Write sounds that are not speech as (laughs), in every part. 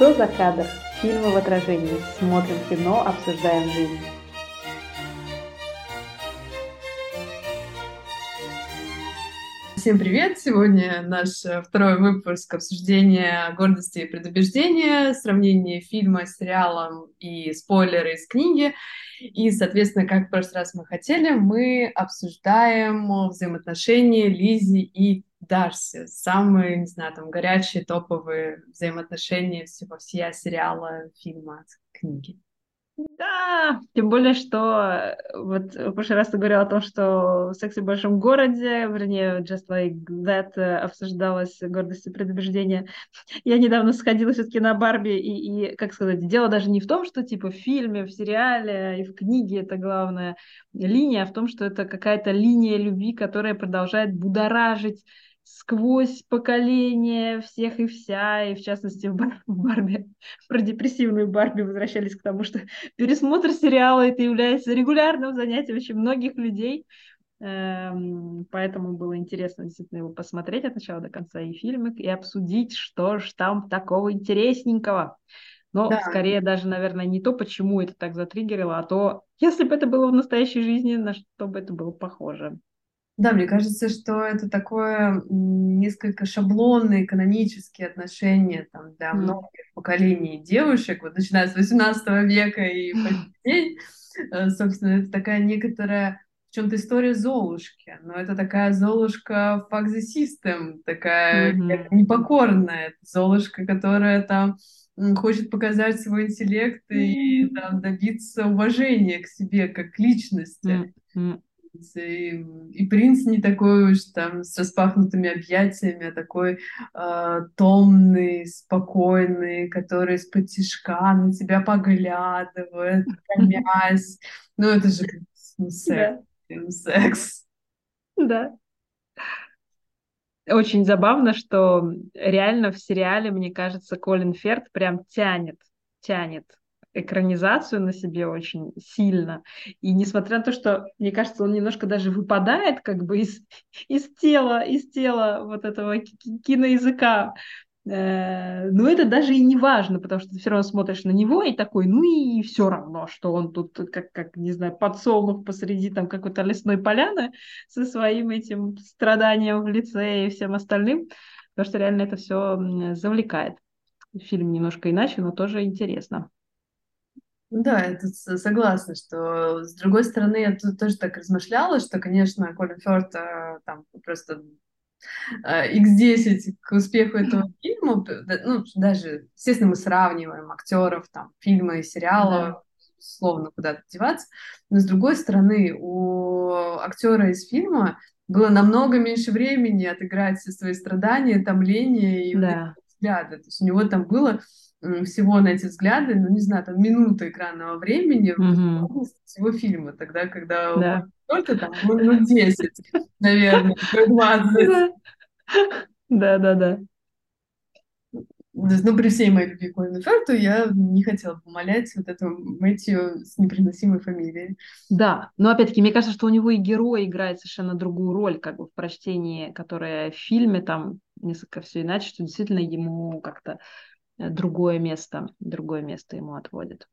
Что за кадр? Фильмы в отражении. Смотрим кино, обсуждаем жизнь. Всем привет! Сегодня наш э, второй выпуск обсуждения гордости и предубеждения, сравнение фильма с сериалом и спойлеры из книги. И, соответственно, как в прошлый раз мы хотели, мы обсуждаем взаимоотношения Лизи и Дарси. Самые, не знаю, там, горячие, топовые взаимоотношения всего всея сериала, фильма, книги. Да, тем более, что э, вот в прошлый раз ты говорила о том, что в «Сексе в большом городе», вернее, Just Like That обсуждалась гордость и предубеждение. Я недавно сходила все-таки на Барби, и, и, как сказать, дело даже не в том, что типа в фильме, в сериале и в книге это главная линия, а в том, что это какая-то линия любви, которая продолжает будоражить сквозь поколения всех и вся, и в частности в, Бар в Барби, (laughs) про депрессивную Барби возвращались к тому, что (laughs) пересмотр сериала это является регулярным занятием очень многих людей, эм, поэтому было интересно действительно его посмотреть от начала до конца и фильмы, и обсудить, что ж там такого интересненького. Но да. скорее даже, наверное, не то, почему это так затриггерило, а то, если бы это было в настоящей жизни, на что бы это было похоже. Да, мне кажется, что это такое несколько шаблонные канонические отношения там, для многих поколений девушек, вот начиная с 18 века и по (laughs) день. Э, собственно, это такая некоторая в чем-то история Золушки, но это такая Золушка fuck the system, такая mm-hmm. непокорная Золушка, которая там хочет показать свой интеллект и там, добиться уважения к себе как к личности. Mm-hmm. И, и принц не такой уж там с распахнутыми объятиями, а такой э, томный, спокойный, который из-под тишка на тебя поглядывает, томясь. Ну, это же секс. Да. секс. Да. Очень забавно, что реально в сериале, мне кажется, Колин Ферд прям тянет, тянет экранизацию на себе очень сильно. И несмотря на то, что, мне кажется, он немножко даже выпадает как бы из, (laughs) из тела, из тела вот этого киноязыка, э, но это даже и не важно, потому что ты все равно смотришь на него и такой, ну и все равно, что он тут как, как не знаю, подсолнух посреди там какой-то лесной поляны со своим этим страданием в лице и всем остальным, потому что реально это все завлекает. Фильм немножко иначе, но тоже интересно. Да, я тут согласна, что с другой стороны, я тут тоже так размышляла, что, конечно, Колин Фёрд э, там просто x10 э, к успеху этого (laughs) фильма, ну, даже, естественно, мы сравниваем актеров, там, фильмы и сериалы, да. словно куда-то деваться, но с другой стороны, у актера из фильма было намного меньше времени отыграть все свои страдания, томления и да. взгляды. То есть у него там было всего на эти взгляды, ну, не знаю, там, минута экранного времени mm-hmm. всего фильма, тогда, когда да. только там, ну, 10, наверное, 20. Да-да-да. Ну, при всей моей любви к Колину Ферту я не хотела бы умолять вот эту Мэтью с непроносимой фамилией. Да, но опять-таки, мне кажется, что у него и герой играет совершенно другую роль, как бы в прочтении, которое в фильме там несколько все иначе, что действительно ему как-то другое место, другое место ему отводит.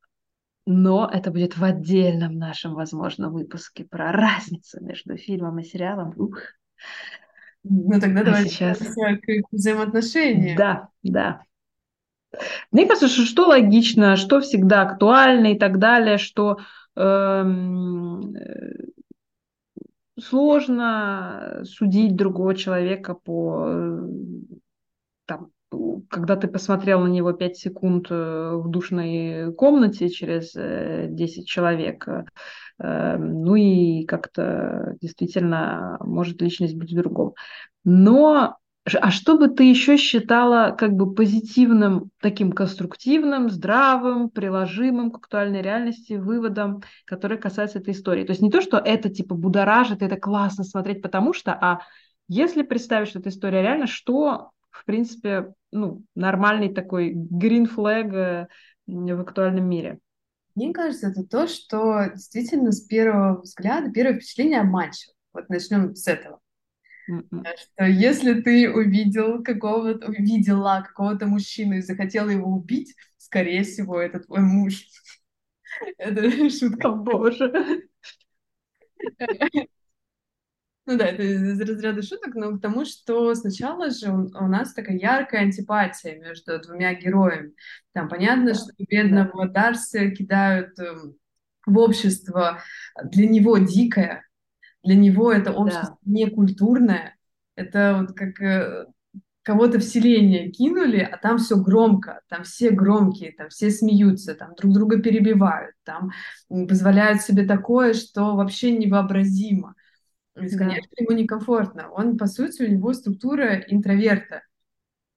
Но это будет в отдельном нашем, возможно, выпуске про разницу между фильмом и сериалом. Ух. Ну тогда а давайте сейчас к взаимоотношениям. Да, да. Мне кажется, что, что логично, что всегда актуально и так далее, что эм, э, сложно судить другого человека по э, там, когда ты посмотрел на него 5 секунд э, в душной комнате через 10 э, человек, э, ну и как-то действительно может личность быть в другом. Но а что бы ты еще считала как бы позитивным, таким конструктивным, здравым, приложимым к актуальной реальности выводом, который касается этой истории? То есть не то, что это типа будоражит, это классно смотреть, потому что, а если представить, что эта история реально, что в принципе, ну, нормальный такой green flag э, в актуальном мире. Мне кажется, это то, что действительно с первого взгляда, первое впечатление обманчиво. Вот начнем с этого. М-м. что если ты увидел какого-то, увидела какого-то мужчину и захотела его убить, скорее всего, это твой муж. (laughs) Это шутка. Боже. (laughs) Ну да, это из разряда шуток, но к тому, что сначала же у нас такая яркая антипатия между двумя героями. Там понятно, Да, что да, бедного Дарси кидают эм, в общество для него дикое, для него это общество да. некультурное, это вот как э, кого-то в селение кинули, а там все громко, там все громкие, там все смеются, там друг друга перебивают, там позволяют себе такое, что вообще невообразимо. То есть, да. конечно, ему некомфортно. Он, по сути, у него структура интроверта.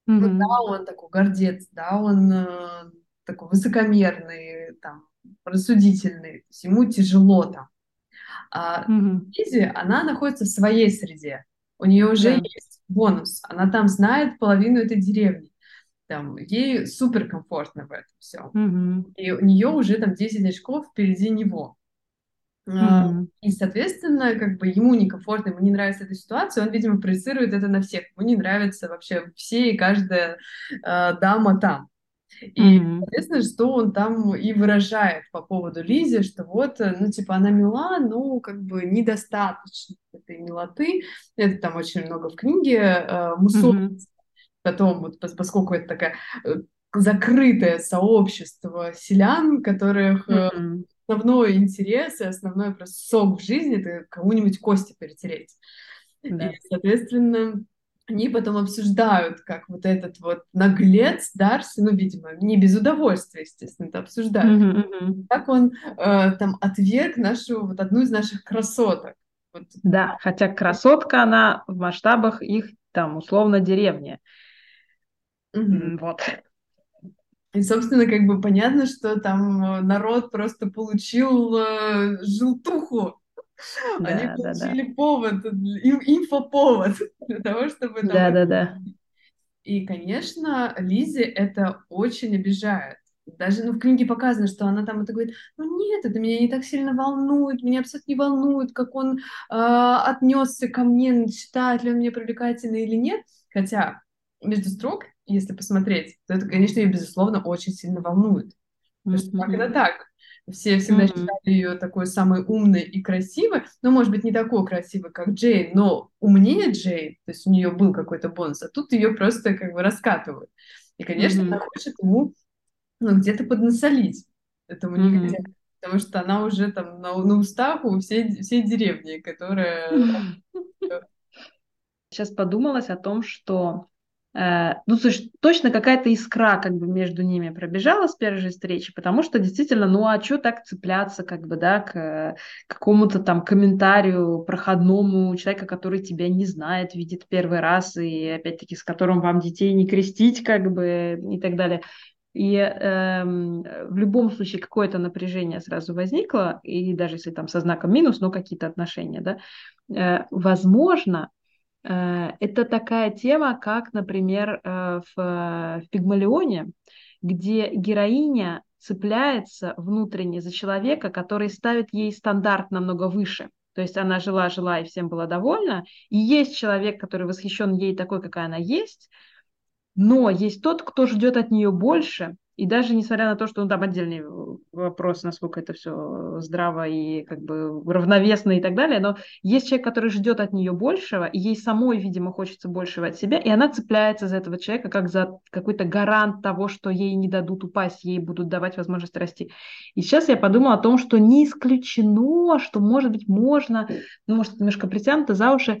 Ну да, он такой гордец, да, он э, такой высокомерный, там, рассудительный. То есть ему тяжело там. А Мгм. Лизи, она находится в своей среде. У нее уже Да. есть бонус. Она там знает половину этой деревни. Там, ей супер комфортно в этом всем. Мгм. И у нее уже там 10 очков впереди него. Мгм. И, соответственно, как бы ему некомфортно, ему не нравится эта ситуация, он, видимо, проецирует это на всех. Ему не нравится вообще все и каждая э, дама там. И, Мгм. соответственно, что он там и выражает по поводу Лизи, что вот, э, ну, типа, она мила, но как бы недостаточно этой милоты. Это там очень много в книге э, мусор. Мгм. Потом, вот, пос- поскольку это такое э, закрытое сообщество селян, которых Мгм. Основной интерес и основной просто сок в жизни– это кому-нибудь кости перетереть. И, Да. соответственно, они потом обсуждают, как вот этот вот наглец Дарси, ну, видимо, не без удовольствия, естественно, это обсуждают. Мгм. как он э, там отверг нашу, вот одну из наших красоток. Вот. Да, хотя красотка она в масштабах их там условно деревни. Мгм. М, Вот. И, собственно, как бы понятно, что там э, народ просто получил э, желтуху. Они Да, да, да. получили повод, им, инфоповод для того, чтобы там... Да, да, да. И, конечно, Лизе это очень обижает. Даже ну, в книге показано, что она там это говорит, ну нет, это меня не так сильно волнует, меня абсолютно не волнует, как он э, отнесся ко мне, считает ли он меня привлекательной или нет. Хотя между строк, если посмотреть, то это, конечно, ее, безусловно, очень сильно волнует. Потому что так это так. Все всегда Мгм. считали ее такой самой умной и красивой, но, может быть, не такой красивой, как Джейн, но умнее Джейн, то есть у нее был какой-то бонус, а тут ее просто как бы раскатывают. И, конечно, она Мгм. хочет ему ну, где-то поднасолить этому негодяю, Мгм. потому что она уже там на, на устах у всей, всей деревни, которая... (laughs) Сейчас подумалось о том, что ну, слушай, точно какая-то искра как бы между ними пробежала с первой же встречи, потому что действительно, ну а что так цепляться как бы, да, к э, какому-то там комментарию проходному человека, который тебя не знает, видит первый раз, и опять-таки с которым вам детей не крестить как бы и так далее. И эм, в любом случае какое-то напряжение сразу возникло, и даже если там со знаком минус, но какие-то отношения, да, Э, возможно, э, это такая тема, как, например, э, в, в Пигмалионе, где героиня цепляется внутренне за человека, который ставит ей стандарт намного выше. То есть она жила-жила и всем была довольна. И есть человек, который восхищен ей такой, какая она есть, но есть тот, кто ждет от нее больше, и даже несмотря на то, что ну, там отдельный вопрос, насколько это все здраво и как бы равновесно и так далее, но есть человек, который ждет от нее большего, и ей самой, видимо, хочется большего от себя, и она цепляется за этого человека как за какой-то гарант того, что ей не дадут упасть, ей будут давать возможность расти. И сейчас я подумала о том, что не исключено, что, может быть, можно, ну, может, немножко притянуто за уши, э,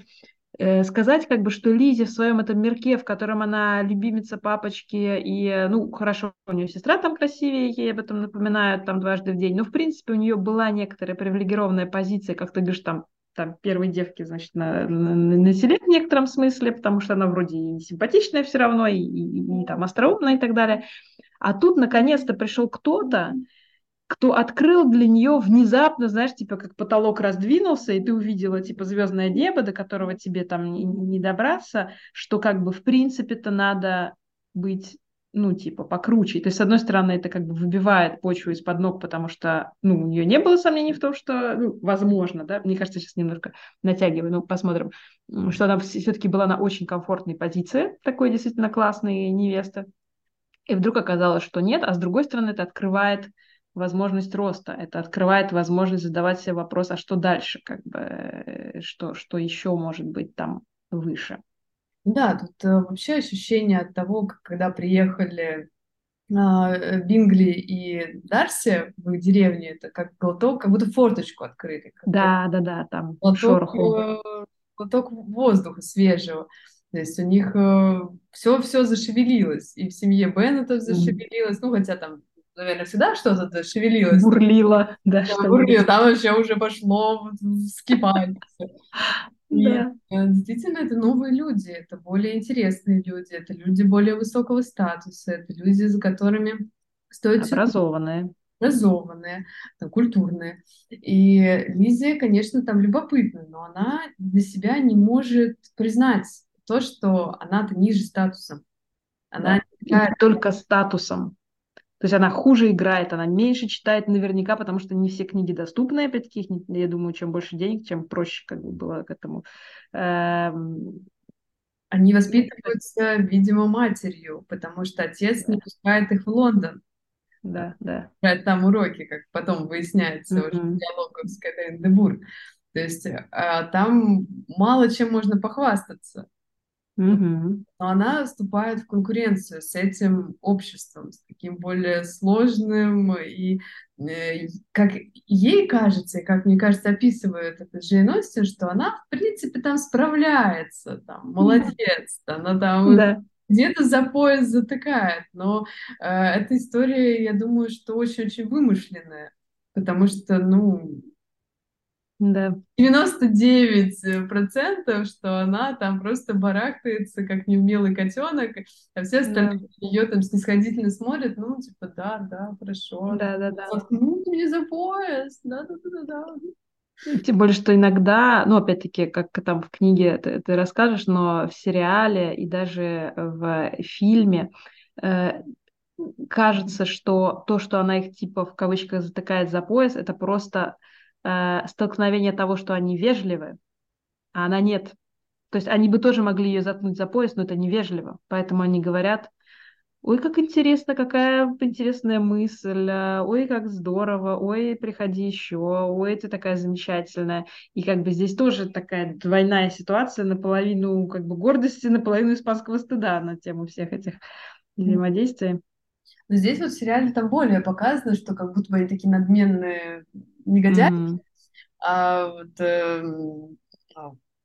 сказать, как бы, что Лизе в своем этом мирке, в котором она любимица папочки, и, э, ну, хорошо, у нее сестра там красивее, ей об этом напоминают там дважды в день, но, в принципе, у нее была некоторая привилегированная позиция, как ты говоришь, там, там первой девки, значит, на, на, на селе в некотором смысле, потому что она вроде и симпатичная все равно, и, и, и там остроумная и так далее. А тут, наконец-то, пришел кто-то, кто открыл для нее внезапно, знаешь, типа как потолок раздвинулся, и ты увидела типа звездное небо, до которого тебе там не, не добраться, что как бы в принципе-то надо быть ну, типа, покруче. То есть, с одной стороны, это как бы выбивает почву из-под ног, потому что, ну, у нее не было сомнений в том, что, ну, возможно, да, мне кажется, сейчас немножко натягиваю, ну, посмотрим, что она все-таки была на очень комфортной позиции, такой действительно классной невесты. И вдруг оказалось, что нет, а с другой стороны, это открывает возможность роста, это открывает возможность задавать себе вопрос, а что дальше, как бы, э, что, что еще может быть там выше. Да, тут э, вообще ощущение от того, как, когда приехали а, Бингли и Дарси в их деревню, это как глоток, как будто форточку открыли. Да, да, да, там глоток, шороху. Э, глоток воздуха свежего. То есть у них все-все зашевелилось, и в семье Беннетов зашевелилось, mm. ну хотя там наверное, всегда что-то шевелилось. Бурлило, да, что бурлило. Там вообще уже пошло вскипать. (laughs) Да. Э, действительно, это новые люди, это более интересные люди, это люди более высокого статуса, это люди, за которыми стоит... Образованные. Образованные, там, культурные. И Лизия, конечно, там любопытна, но она для себя не может признать то, что она-то ниже статусом. Она да. не только статусом. То есть она хуже играет, она меньше читает наверняка, потому что не все книги доступны, опять-таки, я думаю, чем больше денег, чем проще как бы было к этому. Эм... Они воспитываются, видимо, матерью, потому что отец да. не пускает их в Лондон. Да, да. Брать там уроки, как потом выясняется mm-hmm. уже в диалогах с Кэтрин Дебур. То есть а, там мало чем можно похвастаться. Но она вступает в конкуренцию с этим обществом, с таким более сложным, и э, как ей кажется, и как мне кажется, описывает это Джейн Остин, что она, в принципе, там справляется, там, молодец, она там да. где-то за пояс затыкает, но э, эта история, я думаю, что очень-очень вымышленная, потому что, ну, да. 99 процентов, что она там просто барахтается, как неумелый котенок, а все остальные да. ее там снисходительно смотрят, ну, типа, да, да, хорошо. Да, да, да. Ну, мне за пояс, да, да, да, да. Тем более, что иногда, ну, опять-таки, как там в книге ты, ты расскажешь, но в сериале и даже в фильме э, кажется, что то, что она их типа в кавычках затыкает за пояс, это просто э, столкновение того, что они вежливы, а она нет. То есть они бы тоже могли ее заткнуть за пояс, но это невежливо. Поэтому они говорят, ой, как интересно, какая интересная мысль, а, ой, как здорово, ой, приходи еще, ой, ты такая замечательная. И как бы здесь тоже такая двойная ситуация, наполовину как бы гордости, наполовину испанского стыда на тему всех этих взаимодействий. Но здесь вот в сериале там более показано, что как будто бы они такие надменные негодяи, mm-hmm. а вот э,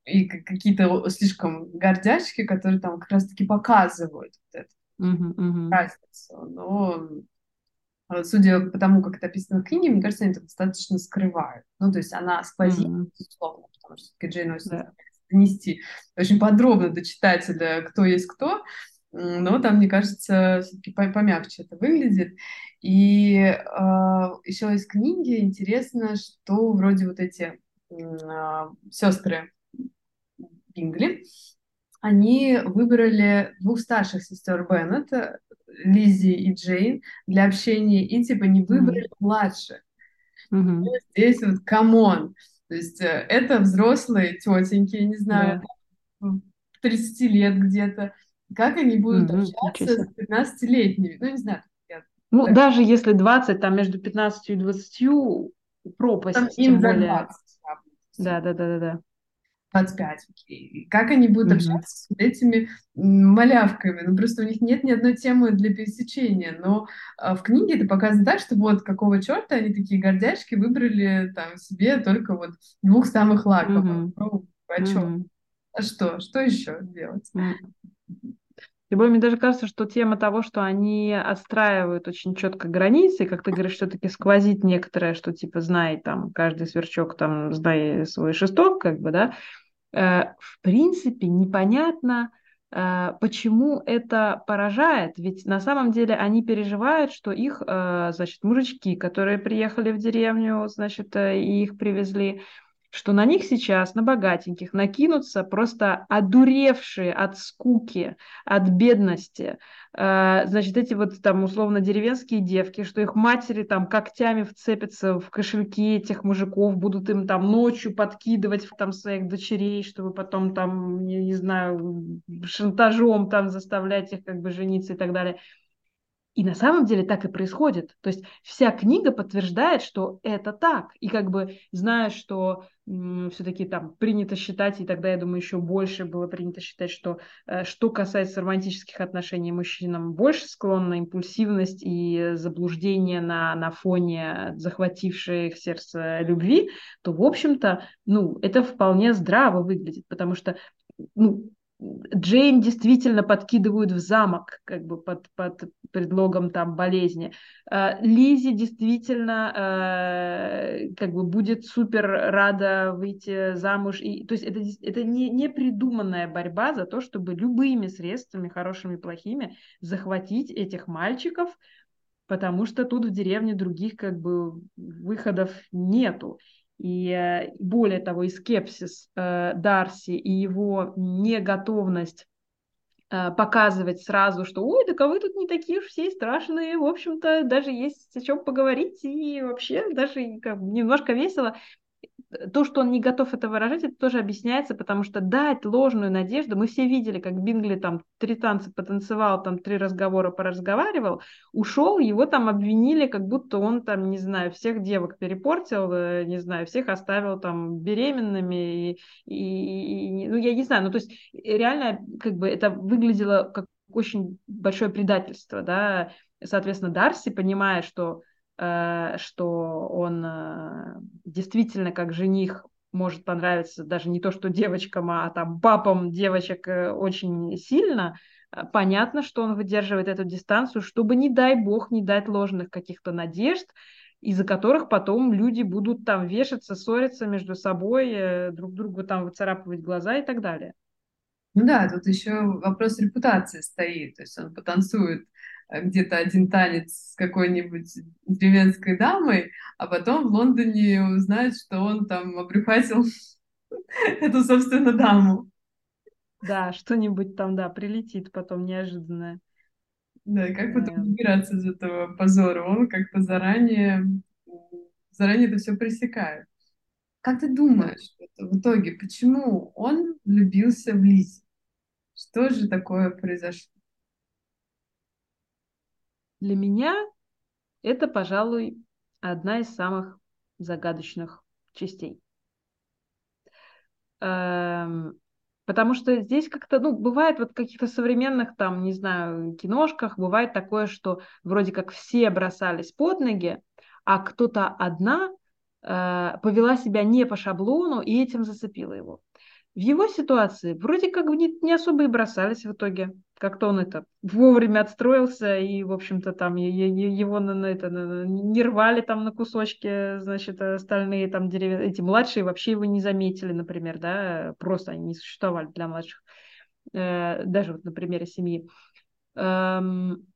и какие-то слишком гордячки, которые там как раз-таки показывают вот эту mm-hmm. разницу. Но а, судя по тому, как это описано в книге, мне кажется, они это достаточно скрывают. Ну, то есть она сквозит, mm-hmm. безусловно, потому что Джейн Остин yeah. донести очень подробно до читателя, кто есть кто, но там, мне кажется, все-таки помягче это выглядит. И э, еще из книги интересно, что вроде вот эти э, сестры Бингли, они выбрали двух старших сестер Беннет, Лиззи и Джейн, для общения, и типа не выбрали mm-hmm. младших. Mm-hmm. Здесь вот come on. То есть э, это взрослые тетеньки, не знаю, yeah. 30 лет где-то. Как они будут общаться с 15-летними? Ну, не знаю, ну, так. даже если 20, там между 15 и 20 пропасть. Там им за 20. Да, да, да, да, да. 25, окей. Как они будут mm-hmm. общаться с этими малявками? Ну, просто у них нет ни одной темы для пересечения. Но а, в книге это показано так, что вот какого черта они такие гордячки выбрали там себе только вот двух самых лаковых. Mm-hmm. Ну, а mm-hmm. А что? Что еще делать? Mm-hmm. Более, мне даже кажется, что тема того, что они отстраивают очень четко границы, как ты говоришь, все-таки сквозит некоторое, что типа знай там каждый сверчок там знай свой шесток, как бы, да, э, в принципе непонятно, э, почему это поражает, ведь на самом деле они переживают, что их, э, значит, мужички, которые приехали в деревню, значит, и их привезли, что на них сейчас, на богатеньких, накинутся просто одуревшие от скуки, от бедности, э, значит, эти вот там условно деревенские девки, что их матери там когтями вцепятся в кошельки этих мужиков, будут им там ночью подкидывать там своих дочерей, чтобы потом там, не, не знаю, шантажом там заставлять их как бы жениться и так далее. И на самом деле так и происходит. То есть вся книга подтверждает, что это так. И как бы зная, что все-таки там принято считать, и тогда, я думаю, еще больше было принято считать, что э, что касается романтических отношений, мужчинам больше склонна импульсивность и заблуждение на, на фоне захватившей их сердце любви, то, в общем-то, ну, это вполне здраво выглядит, потому что ну, Джейн действительно подкидывают в замок, как бы под, под предлогом там болезни. Э, Лизи действительно э, как бы будет супер рада выйти замуж. И, то есть это, это не, не придуманная борьба за то, чтобы любыми средствами, хорошими, плохими, захватить этих мальчиков, потому что тут в деревне других как бы выходов нету. И э, более того, и скепсис э, Дарси, и его неготовность э, показывать сразу, что ой, так а тут не такие уж все страшные, в общем-то, даже есть о чем поговорить, и вообще даже как, немножко весело то, что он не готов это выражать, это тоже объясняется, потому что дать ложную надежду, мы все видели, как Бингли там три танца потанцевал, там три разговора поразговаривал, ушел, его там обвинили, как будто он там, не знаю, всех девок перепортил, э, не знаю, всех оставил там беременными, и, и, и ну, я не знаю, ну, то есть реально как бы это выглядело как очень большое предательство, да, соответственно, Дарси, понимая, что Э, что он э, действительно как жених может понравиться даже не то, что девочкам, а там папам девочек э, очень сильно, понятно, что он выдерживает эту дистанцию, чтобы, не дай бог, не дать ложных каких-то надежд, из-за которых потом люди будут там вешаться, ссориться между собой, друг другу там выцарапывать глаза и так далее. Ну да, тут еще вопрос репутации стоит. То есть он потанцует Э, где-то один танец с какой-нибудь деревенской дамой, а потом в Лондоне узнают, что он там обрюхатил (laughs) эту, собственно, даму. Да, что-нибудь там, да, прилетит потом неожиданное. Да, и как потом выбираться из этого позора? Он как-то заранее, заранее это все пресекает. Как ты думаешь, в итоге, почему он влюбился в Лизе? Что же такое произошло? Для меня это, пожалуй, одна из самых загадочных частей. Эм, потому что здесь как-то, ну, бывает вот в каких-то современных, там, не знаю, киношках, бывает такое, что вроде как все бросались под ноги, а кто-то одна э, повела себя не по шаблону и этим зацепила его. В его ситуации вроде как не, не особо и бросались в итоге. Как-то он это вовремя отстроился, и, в общем-то, там его на, на это, на, не рвали там на кусочки, значит, остальные там деревья, эти младшие вообще его не заметили, например, да, просто они не существовали для младших, э, даже вот на примере семьи. Эм,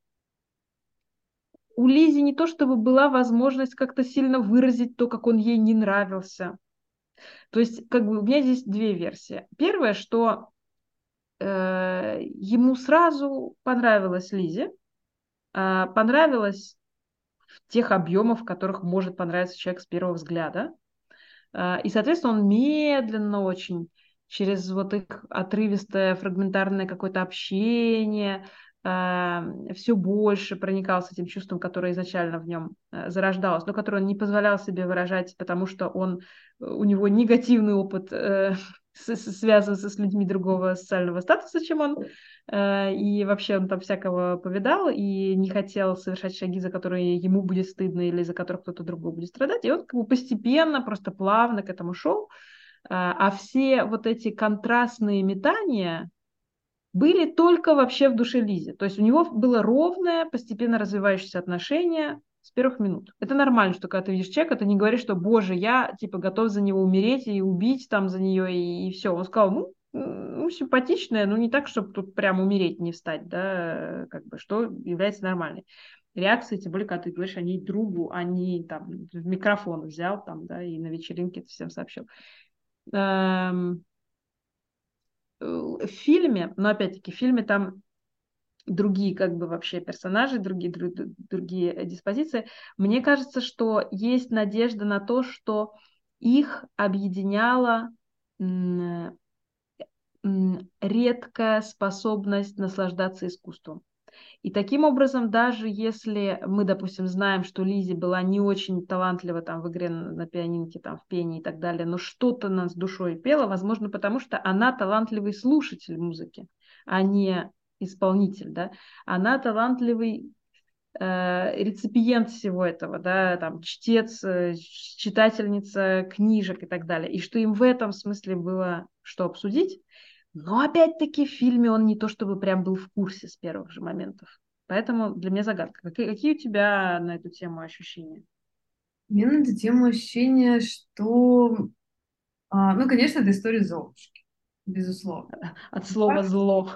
у Лизи не то чтобы была возможность как-то сильно выразить то, как он ей не нравился, то есть, как бы у меня здесь две версии. Первое, что э, ему сразу понравилась Лизе, э, понравилось в тех объемах, в которых может понравиться человек с первого взгляда. Э, и, соответственно, он медленно очень через вот их отрывистое фрагментарное какое-то общение, все больше проникался этим чувством, которое изначально в нем э, зарождалось, но которое он не позволял себе выражать, потому что он, э, у него негативный опыт э, (laughs) связывается с людьми другого социального статуса, чем он, и вообще он там всякого повидал и не хотел совершать шаги, за которые ему будет стыдно или за которых кто-то другой будет страдать, и он как бы постепенно, просто плавно к этому шел, а все вот эти контрастные метания, были только вообще в душе Лизи. То есть у него было ровное, постепенно развивающееся отношение с первых минут. Это нормально, что когда ты видишь человека, ты не говоришь, что, боже, я типа готов за него умереть и убить там за нее и, и все. Он сказал, ну, ну, симпатичная, но не так, чтобы тут прям умереть, не встать, да, как бы, что является нормальной. реакции, тем более, когда ты говоришь о ней другу, а не там в микрофон взял там, да, и на вечеринке это всем сообщил. Эм, в фильме, но опять-таки в фильме там другие как бы вообще персонажи, другие, друг, другие диспозиции. Мне кажется, что есть надежда на то, что их объединяла редкая способность наслаждаться искусством. И таким образом, даже если мы, допустим, знаем, что Лизи была не очень талантлива там в игре на, на пианинке, там в пении и так далее, но что-то нас душой пела, возможно, потому что она талантливый слушатель музыки, а не исполнитель, да, она талантливый э, реципиент всего этого, да, там, чтец, э, читательница книжек и так далее, и что им в этом смысле было что обсудить, но опять-таки в фильме он не то чтобы прям был в курсе с первых же моментов. Поэтому для меня загадка. Какие, какие у тебя на эту тему ощущения? У меня на эту тему ощущение, что... А, ну, конечно, это история Золушки, безусловно. (laughs) От слова «зло».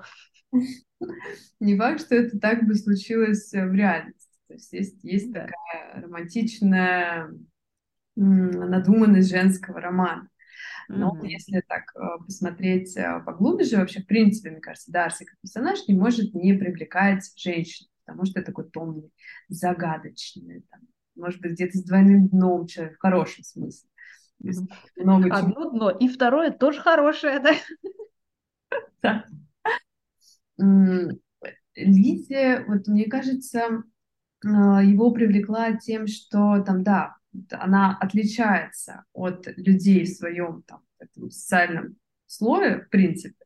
Не факт, что это так бы случилось в реальности. То есть есть, есть да. такая романтичная надуманность женского романа. Но mm-hmm. если так э, посмотреть э, поглубже, вообще, в принципе, мне кажется, Дарси как персонаж не может не привлекать женщин, потому что это такой томный, загадочный, там, может быть, где-то с двойным дном человек в хорошем смысле. Mm-hmm. Много Одно дно, и второе тоже хорошее, да? (laughs) Да. Лидия, вот мне кажется, э, его привлекла тем, что там, да, она отличается от людей в своем там, этом социальном слое, в принципе.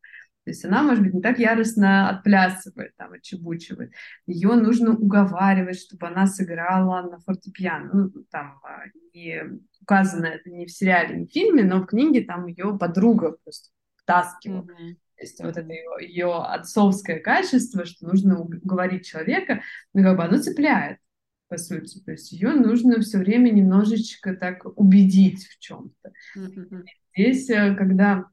То есть она, может быть, не так яростно отплясывает, там, отчебучивает. Ее нужно уговаривать, чтобы она сыграла на фортепиано. Ну, там а, не указано это не в сериале, не в фильме, но в книге там ее подруга просто втаскивала. Mm-hmm. То есть вот это ее, ее отцовское качество, что нужно уговорить человека, ну, как бы оно цепляет по сути. То есть ее нужно все время немножечко так убедить в чем-то. Mm-hmm. Здесь, э, когда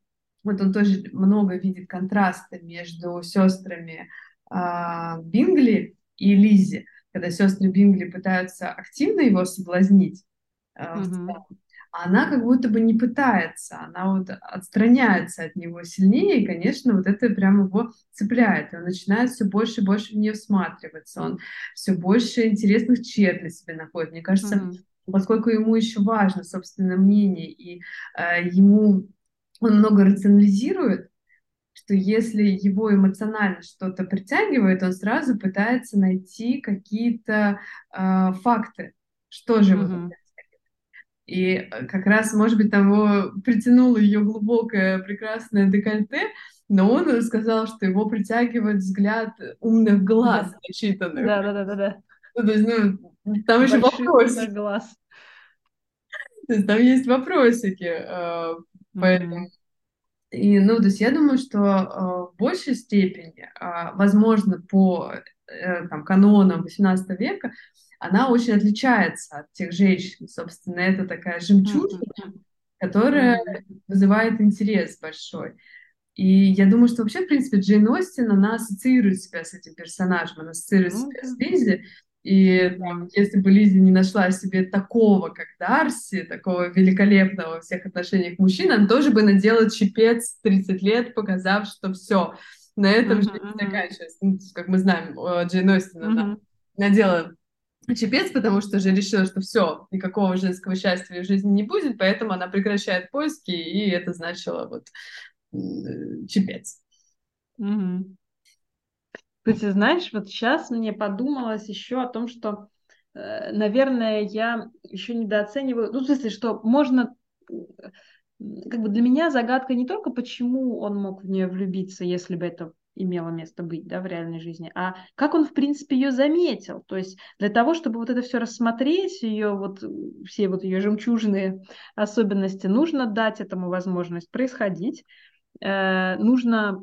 вот он тоже много видит контраста между сестрами э, Бингли и Лизи, когда сестры Бингли пытаются активно его соблазнить, э, mm-hmm она как будто бы не пытается, она вот отстраняется от него сильнее, и, конечно, вот это прям его цепляет, и он начинает все больше и больше в нее всматриваться, он все больше интересных черт для себя находит. Мне кажется, mm-hmm. поскольку ему еще важно собственное мнение, и э, ему он много рационализирует, что если его эмоционально что-то притягивает, он сразу пытается найти какие-то э, факты, что же mm-hmm. И э, как раз, может быть, там его притянуло ее глубокое, прекрасное декольте, но он сказал, что его притягивает взгляд умных глаз да. начитанных. Да, да, да, да, да. Ну, то есть, ну, там еще вопрос. глаз. То есть там есть вопросики, э, поэтому. Mm-hmm. И, ну, то есть я думаю, что э, в большей степени, э, возможно, по э, там, канонам XVIII века, она очень отличается от тех женщин. Собственно, это такая жемчужина, которая вызывает интерес большой. И я думаю, что вообще, в принципе, Джейн Остин, она ассоциирует себя с этим персонажем, она ассоциирует ну, себя с Лизи. И там, если бы Лизи не нашла себе такого, как Дарси, такого великолепного во всех отношениях мужчины, она тоже бы надела чепец 30 лет, показав, что все, на этом uh-huh, жизнь заканчивается. Ну, как мы знаем, Джейн Остин, uh-huh. она надела чепец, потому что уже решила, что все, никакого женского счастья в жизни не будет, поэтому она прекращает поиски, и это значило вот чепец. Угу. Кстати, знаешь, вот сейчас мне подумалось еще о том, что, э, наверное, я еще недооцениваю, ну, в смысле, что можно как бы для меня загадка не только, почему он мог в нее влюбиться, если бы это имело место быть да, в реальной жизни, а как он, в принципе, ее заметил. То есть для того, чтобы вот это все рассмотреть, ее вот, все вот ее жемчужные особенности, нужно дать этому возможность происходить, э, нужно,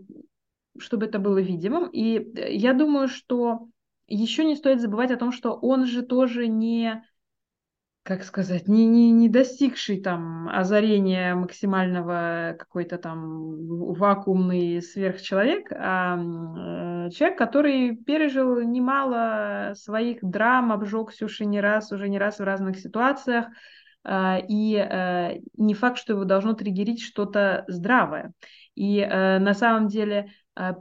чтобы это было видимым. И я думаю, что еще не стоит забывать о том, что он же тоже не как сказать, не, не, не достигший там озарения максимального какой-то там вакуумный сверхчеловек, а э, человек, который пережил немало своих драм, обжегся уже не раз, уже не раз в разных ситуациях, э, и э, не факт, что его должно триггерить что-то здравое. И э, на самом деле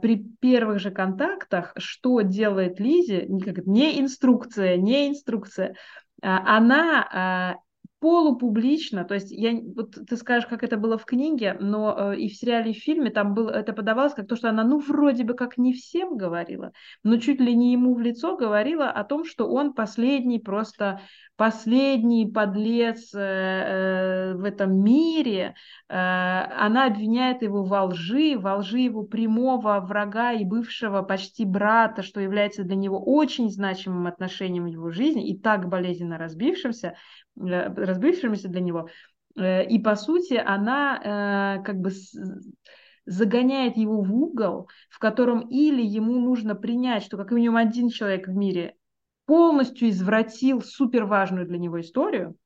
при первых же контактах, что делает Лизи, не инструкция, не инструкция, а, она а, полупублично, то есть я, вот ты скажешь, как это было в книге, но э, и в сериале, и в фильме там было, это подавалось как то, что она, ну, вроде бы как не всем говорила, но чуть ли не ему в лицо говорила о том, что он последний, просто последний подлец э, э, в этом мире. Э, она обвиняет его во лжи, во лжи его прямого врага и бывшего почти брата, что является для него очень значимым отношением в его жизни и так болезненно разбившимся, Э, разбывшимися для него. Э, и по сути она э, как бы загоняет его в угол, в котором или ему нужно принять, что как минимум один человек в мире полностью извратил супер важную для него историю,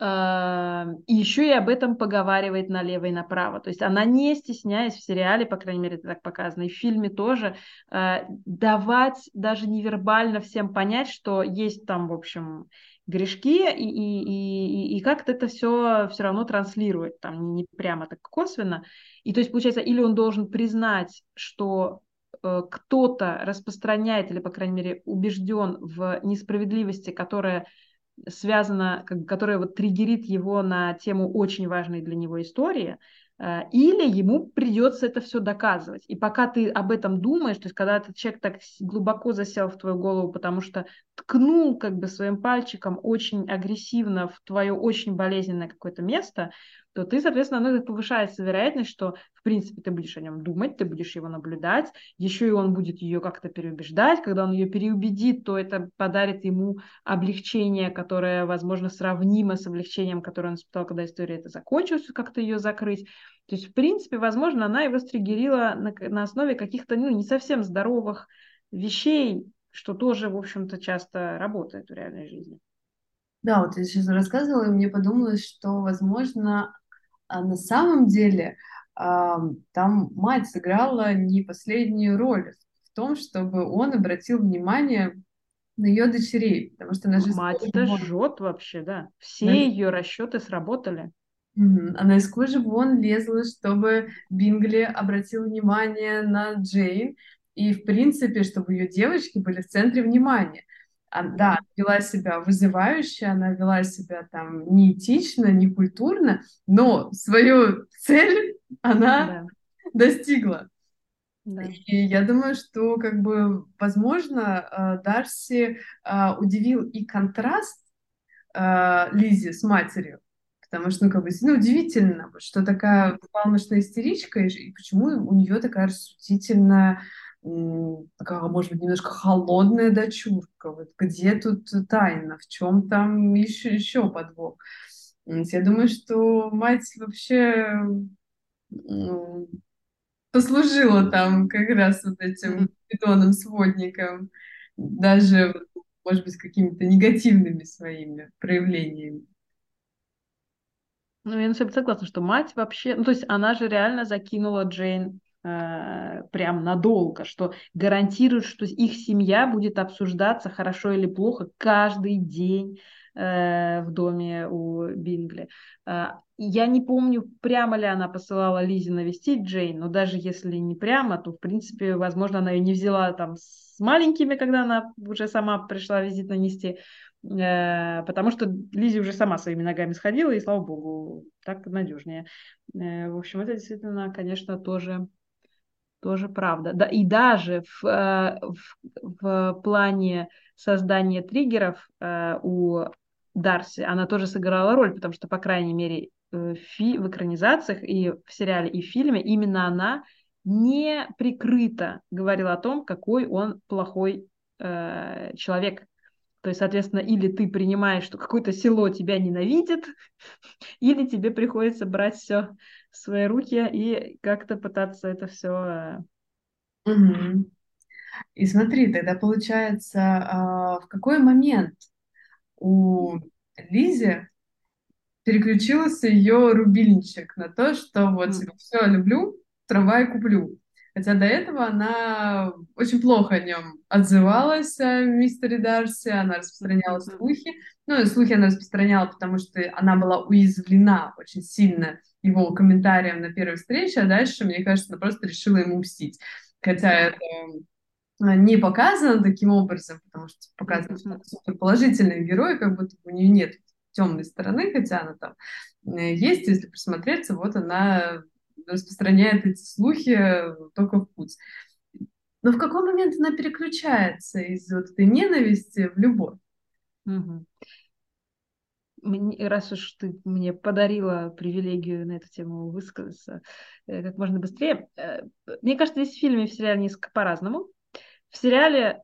и еще и об этом поговаривает налево и направо. То есть она не стесняясь в сериале, по крайней мере, это так показано, и в фильме тоже, давать даже невербально всем понять, что есть там, в общем, грешки, и, и, и, и как-то это все все равно транслирует, там не прямо так косвенно. И то есть, получается, или он должен признать, что э, кто-то распространяет, или, по крайней мере, убежден в несправедливости, которая связана, как, которая вот триггерит его на тему очень важной для него истории, или ему придется это все доказывать. И пока ты об этом думаешь, то есть когда этот человек так глубоко засел в твою голову, потому что ткнул как бы своим пальчиком очень агрессивно в твое очень болезненное какое-то место, то ты, соответственно, ну, повышается вероятность, что, в принципе, ты будешь о нем думать, ты будешь его наблюдать, еще и он будет ее как-то переубеждать. Когда он ее переубедит, то это подарит ему облегчение, которое, возможно, сравнимо с облегчением, которое он испытал, когда история это закончилась, как-то ее закрыть. То есть, в принципе, возможно, она его стригерила на, на основе каких-то ну, не совсем здоровых вещей, что тоже, в общем-то, часто работает в реальной жизни. Да, вот я сейчас рассказывала, и мне подумалось, что, возможно, а на самом деле там мать сыграла не последнюю роль в том, чтобы он обратил внимание на ее дочерей, потому что она же... Мать-то жжет вообще, да. Все она... ее расчеты сработали. Она из кожи вон лезла, чтобы Бингли обратил внимание на Джейн, и, в принципе, чтобы ее девочки были в центре внимания. А, да, вела себя вызывающе, она вела себя там неэтично, некультурно, но свою цель она да. достигла. Да. И я думаю, что как бы, возможно, а, Дарси а, удивил и контраст Лизи с матерью, потому что, ну, как бы, ну, удивительно, что такая палмошная истеричка, и почему у нее такая рассудительная такая, может быть, немножко холодная дочурка. Вот где тут тайна, в чем там еще, еще подвох? Я думаю, что мать вообще ну, послужила там как раз вот этим питоном-сводником, даже, может быть, какими-то негативными своими проявлениями. Ну, я на деле согласна, что мать вообще... Ну, то есть она же реально закинула Джейн прям надолго, что гарантирует, что их семья будет обсуждаться хорошо или плохо каждый день э, в доме у Бингли. Э, я не помню, прямо ли она посылала Лизе навестить Джейн, но даже если не прямо, то, в принципе, возможно, она ее не взяла там с маленькими, когда она уже сама пришла визит нанести, э, потому что Лизи уже сама своими ногами сходила, и, слава богу, так надежнее. Э, в общем, это действительно, конечно, тоже тоже правда. Да, и даже в, э, в, в плане создания триггеров э, у Дарси она тоже сыграла роль, потому что, по крайней мере, э, фи, в экранизациях и в сериале, и в фильме именно она не прикрыто говорила о том, какой он плохой э, человек. То есть, соответственно, или ты принимаешь, что какое-то село тебя ненавидит, (laughs) или тебе приходится брать все в свои руки и как-то пытаться это все. Угу. И смотри, тогда получается, а, в какой момент у Лизе переключился ее рубильничек на то, что вот mm. все люблю, трамвай куплю. Хотя до этого она очень плохо о нем отзывалась, о мистере Дарси, она распространяла слухи. Ну, слухи она распространяла, потому что она была уязвлена очень сильно его комментарием на первой встрече, а дальше, мне кажется, она просто решила ему мстить. Хотя это а, не показано таким образом, потому что показано, что она супер положительный герой, как будто у нее нет темной стороны, хотя она там э, есть, если присмотреться, вот она распространяет эти слухи только в путь. Но в какой момент она переключается из вот этой ненависти в любовь? Угу. Мне, раз уж ты мне подарила привилегию на эту тему высказаться э, как можно быстрее, э, мне кажется, здесь в фильме и в сериале несколько по-разному. В сериале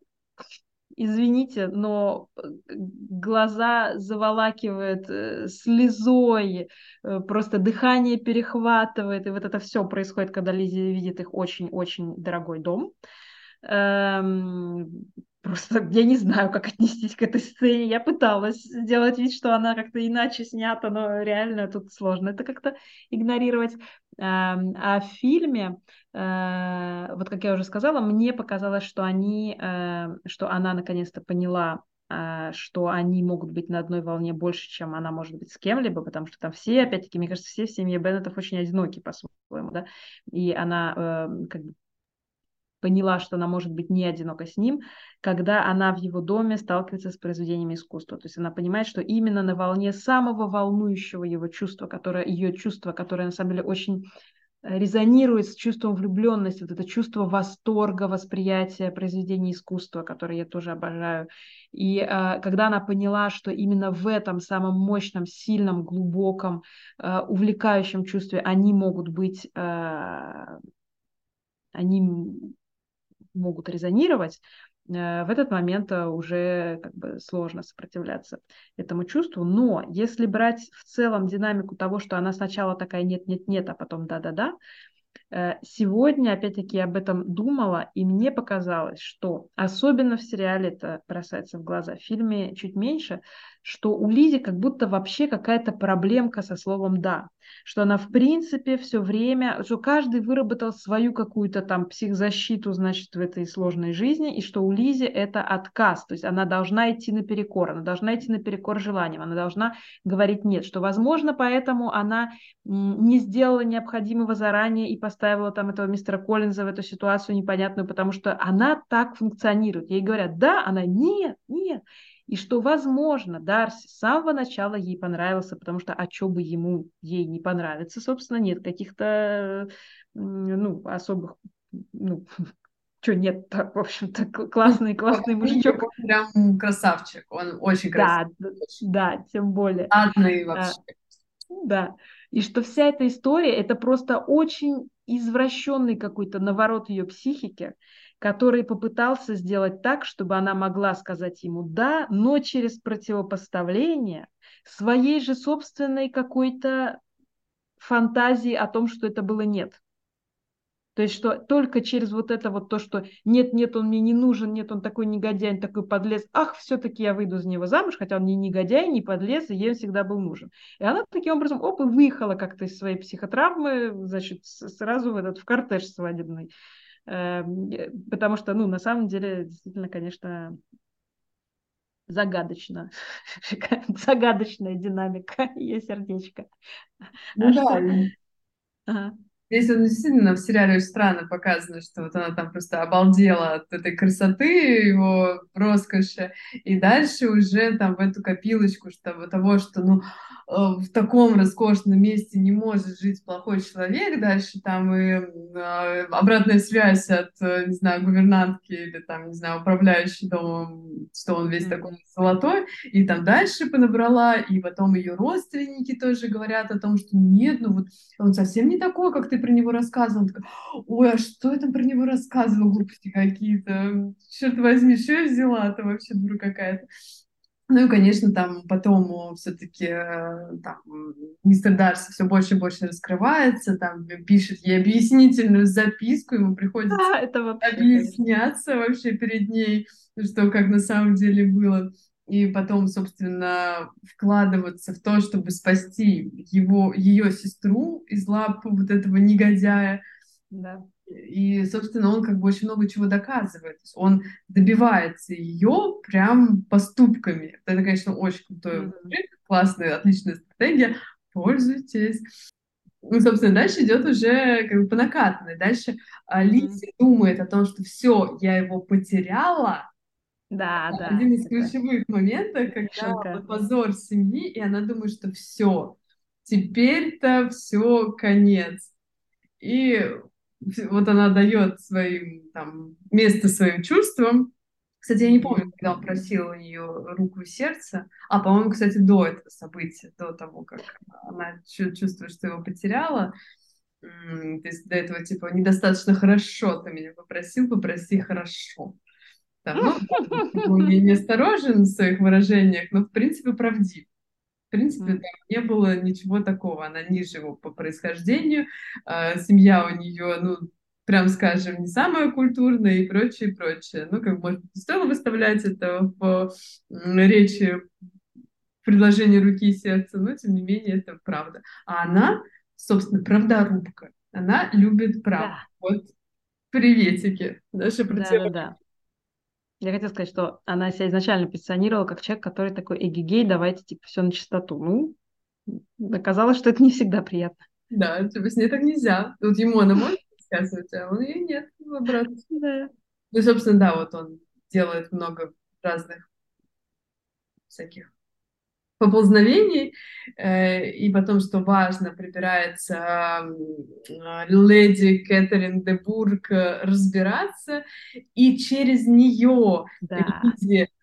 извините, но э, глаза заволакивает э, слезой, э, просто дыхание перехватывает, и вот это все происходит, когда Лизи видит их очень-очень дорогой дом. Эм, просто (laughs) я не знаю, как отнестись к этой сцене. Я пыталась сделать вид, что она как-то иначе снята, но реально тут сложно это как-то игнорировать. А в фильме, э, вот как я уже сказала, мне показалось, что они, э, что она наконец-то поняла, э, что они могут быть на одной волне больше, чем она может быть с кем-либо, потому что там все, опять-таки, мне кажется, все в семье Беннетов очень одиноки по-своему, да, и она как бы поняла, что она может быть не одинока с ним, когда она в его доме сталкивается с произведениями искусства. То есть она понимает, что именно на волне самого волнующего его чувства, которое, ее чувство, которое на самом деле очень э, резонирует с чувством влюбленности, вот это чувство восторга, восприятия произведений искусства, которое я тоже обожаю. И э, когда она поняла, что именно в этом самом мощном, сильном, глубоком, э, увлекающем чувстве они могут быть, э, они могут резонировать, э, в этот момент э, уже как бы сложно сопротивляться этому чувству. Но если брать в целом динамику того, что она сначала такая нет-нет-нет, а потом да-да-да, Э, сегодня, опять-таки, я об этом думала, и мне показалось, что особенно в сериале это бросается в глаза, в фильме чуть меньше, что у Лизи как будто вообще какая-то проблемка со словом «да», что она в принципе все время, что каждый выработал свою какую-то там психзащиту, значит, в этой сложной жизни, и что у Лизи это отказ, то есть она должна идти наперекор, она должна идти наперекор желаниям, она должна говорить «нет», что, возможно, поэтому она не сделала необходимого заранее и поставила там этого мистера Коллинза в эту ситуацию непонятную, потому что она так функционирует. Ей говорят «да», она «нет, нет». И что, возможно, Дарси с самого начала ей понравился, потому что а что бы ему, ей не понравится, собственно, нет каких-то, ну, особых, ну, (laughs) что нет, в общем-то, классный, классный мужичок. Прям красавчик, он очень красивый. Да, да, тем более. Ладный вообще. Да, и что вся эта история, это просто очень извращенный какой-то наворот ее психики, который попытался сделать так, чтобы она могла сказать ему «да», но через противопоставление своей же собственной какой-то фантазии о том, что это было «нет». То есть, что только через вот это вот то, что нет, нет, он мне не нужен, нет, он такой негодяй, он такой подлез, ах, все-таки я выйду за него замуж, хотя он не негодяй, не подлез, и ей всегда был нужен. И она таким образом, оп, и выехала как-то из своей психотравмы, значит, сразу в этот, в кортеж свадебный. Эм, потому что, ну, на самом деле, действительно, конечно, загадочно. (laughs) Загадочная динамика (laughs) ее сердечко. Ну, а да. Что... Ага. Здесь он действительно в сериале очень странно показано, что вот она там просто обалдела от этой красоты, его роскоши, и дальше уже там в эту копилочку что, того, что ну э, в таком роскошном месте не может жить плохой человек, дальше там и э, обратная связь от, э, не знаю, гувернантки или там, не знаю, управляющей домом, что он весь такой золотой, и там дальше понабрала, и потом ее родственники тоже говорят о том, что нет, ну вот он совсем не такой, как ты про него рассказывал. Такая, Ой, а что я там про него рассказывала? Глупости какие-то. Черт возьми, что я взяла-то вообще дура какая-то. Ну и, конечно, там потом все-таки э, там, мистер Дарси все больше и больше раскрывается, там пишет ей объяснительную записку, ему приходится а, это вообще, объясняться вообще перед ней, что как на самом деле было. И потом, собственно, вкладываться в то, чтобы спасти его, ее сестру из лап вот этого негодяя. Да. И, собственно, он как бы очень много чего доказывает. Он добивается ее прям поступками. Это, конечно, очень крутой mm-hmm. классная, отличная стратегия. Пользуйтесь. Ну, собственно, дальше идет уже как бы по накатанной. Дальше mm-hmm. Лизи думает о том, что все, я его потеряла, да, да. Один из ключевых моментов, когда Шанка. позор семьи, и она думает, что все, теперь-то все конец. И вот она дает своим там место своим чувствам. Кстати, я не помню, когда он просил у нее руку и сердце. А, по-моему, кстати, до этого события, до того, как она чувствует, что его потеряла. То есть до этого, типа, недостаточно хорошо ты меня попросил, попроси хорошо. Там, ну, не неосторожен в своих выражениях, но в принципе правдив. В принципе, там не было ничего такого. Она ниже его по происхождению, э, семья у нее, ну, прям скажем, не самая культурная и прочее, прочее. Ну, как может стоило выставлять это в речи предложении руки и сердца, но тем не менее это правда. А она, собственно, правдорубка. Она любит правду. Да. Вот приветики. Наша да, да, да. Я хотела сказать, что она себя изначально позиционировала как человек, который такой эгигей, давайте типа все на чистоту. Ну, оказалось, что это не всегда приятно. Да, типа с ней так нельзя. Вот ему она может (laughs) рассказывать, а он ей нет, обратно. Да. Ну, собственно, да, вот он делает много разных всяких поползновений, э, и потом, что важно, прибирается э, леди Кэтрин де Бург э, разбираться, и через нее да.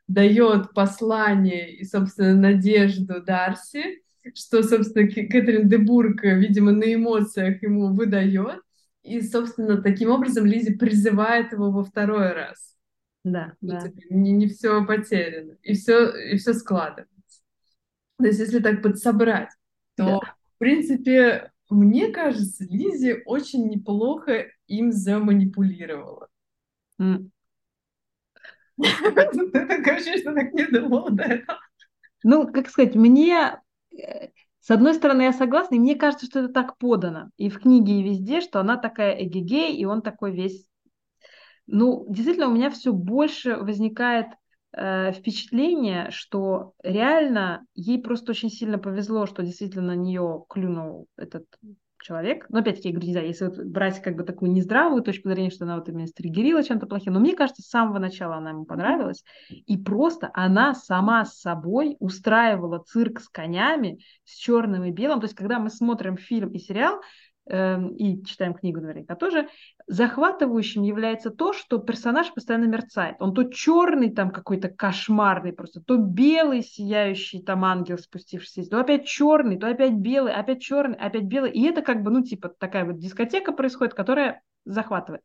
Дает послание и, собственно, надежду Дарси, что, собственно, Кэтрин де Бург, видимо, на эмоциях ему выдает, и, собственно, таким образом Лизи призывает его во второй раз. Да, да. Не, не все потеряно, и все, и все складывается. То есть, если так подсобрать, то, да. в принципе, мне кажется, Лизи очень неплохо им заманипулировала. Mm. Что так не думала до этого. Ну, как сказать, мне э, с одной стороны, я согласна, и мне кажется, что это так подано. И в книге, и везде, что она такая эгегей, и он такой весь... Ну, действительно, у меня все больше возникает э, впечатление, что реально ей просто очень сильно повезло, что действительно на нее клюнул этот человек. Но опять-таки, я говорю, не знаю, если вот брать как бы такую нездравую точку зрения, что она вот именно стригерила чем-то плохим, но мне кажется, с самого начала она ему понравилась, и просто она сама с собой устраивала цирк с конями, с черным и белым. То есть, когда мы смотрим фильм и сериал, и читаем книгу наверняка тоже, захватывающим является то, что персонаж постоянно мерцает. Он то черный там какой-то кошмарный просто, то белый сияющий там ангел спустившийся, то опять черный, то опять белый, опять черный, опять белый. И это как бы, ну, типа такая вот дискотека происходит, которая захватывает.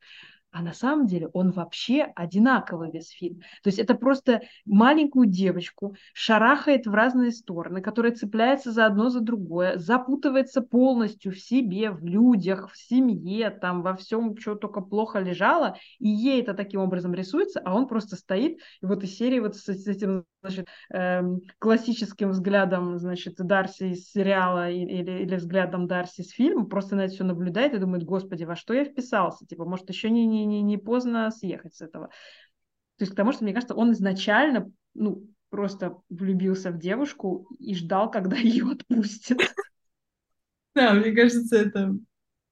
А на самом деле он вообще одинаковый весь фильм. То есть это просто маленькую девочку шарахает в разные стороны, которая цепляется за одно, за другое, запутывается полностью в себе, в людях, в семье, там во всем, что только плохо лежало, и ей это таким образом рисуется, а он просто стоит, и вот из серии вот с, с этим значит, эм, классическим взглядом, значит, Дарси из сериала или, или взглядом Дарси из фильма, просто на это все наблюдает и думает, господи, во что я вписался? Типа, может, еще не, не, не, не поздно съехать с этого. То есть потому что, мне кажется, он изначально, ну, просто влюбился в девушку и ждал, когда (laughs) ее отпустят. Да, мне кажется, это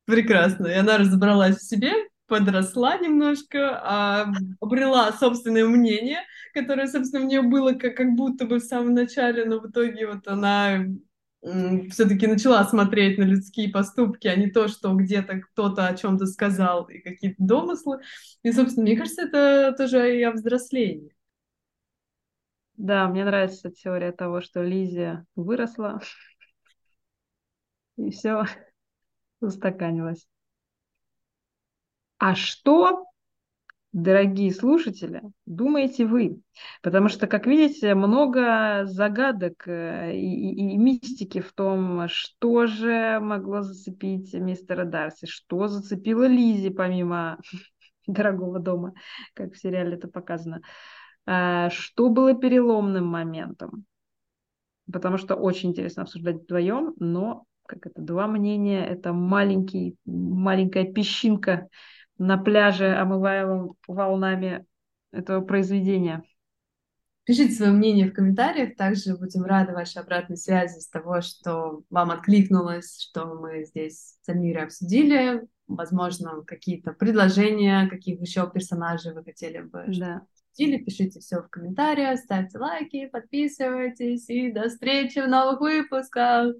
прекрасно. И она разобралась в себе, подросла немножко, а, обрела собственное мнение, которое, собственно, у нее было как, как будто бы в самом начале, но в итоге вот она все-таки начала смотреть на людские поступки, а не то, что где-то кто-то о чем-то сказал и какие-то домыслы. И, собственно, мне кажется, это тоже и о взрослении. Да, мне нравится теория того, что Лизия выросла, и все устаканилось. А что дорогие слушатели, думаете вы? Потому что, как видите, много загадок э, и, и, и мистики в том, что же могло зацепить мистера Дарси, что зацепило Лизи помимо (laughs) дорогого дома, как в сериале это показано. А, что было переломным моментом? Потому что очень интересно обсуждать вдвоем, но как это, два мнения, это маленький, маленькая песчинка на пляже, омываемом волнами этого произведения. Пишите свое мнение в комментариях, также будем рады вашей обратной связи с того, что вам откликнулось, что мы здесь с Альмирой обсудили, возможно, какие-то предложения, каких еще персонажей вы хотели бы да. обсудили, пишите все в комментариях, ставьте лайки, подписывайтесь и до встречи в новых выпусках.